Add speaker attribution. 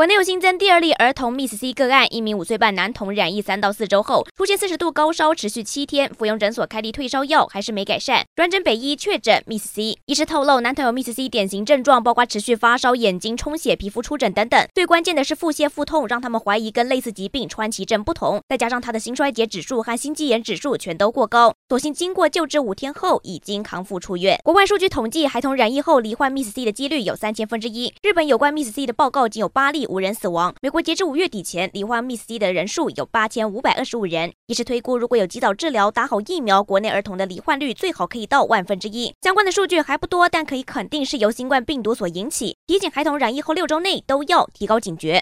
Speaker 1: 国内有新增第二例儿童 Miss C 个案，一名五岁半男童染疫三到四周后出现四十度高烧，持续七天，服用诊所开立退烧药，还是没改善，转诊北医确诊 Miss C。医师透露，男童有 Miss C 典型症状，包括持续发烧、眼睛充血、皮肤出疹等等。最关键的是腹泻腹痛，让他们怀疑跟类似疾病川崎症不同。再加上他的心衰竭指数和心肌炎指数全都过高，所幸经过救治五天后已经康复出院。国外数据统计，孩童染疫后罹患 Miss C 的几率有三千分之一。日本有关 Miss C 的报告仅有八例。无人死亡。美国截至五月底前，罹患 Miss C 的人数有八千五百二十五人。医师推估，如果有及早治疗、打好疫苗，国内儿童的罹患率最好可以到万分之一。相关的数据还不多，但可以肯定是由新冠病毒所引起。提醒孩童染疫后六周内都要提高警觉。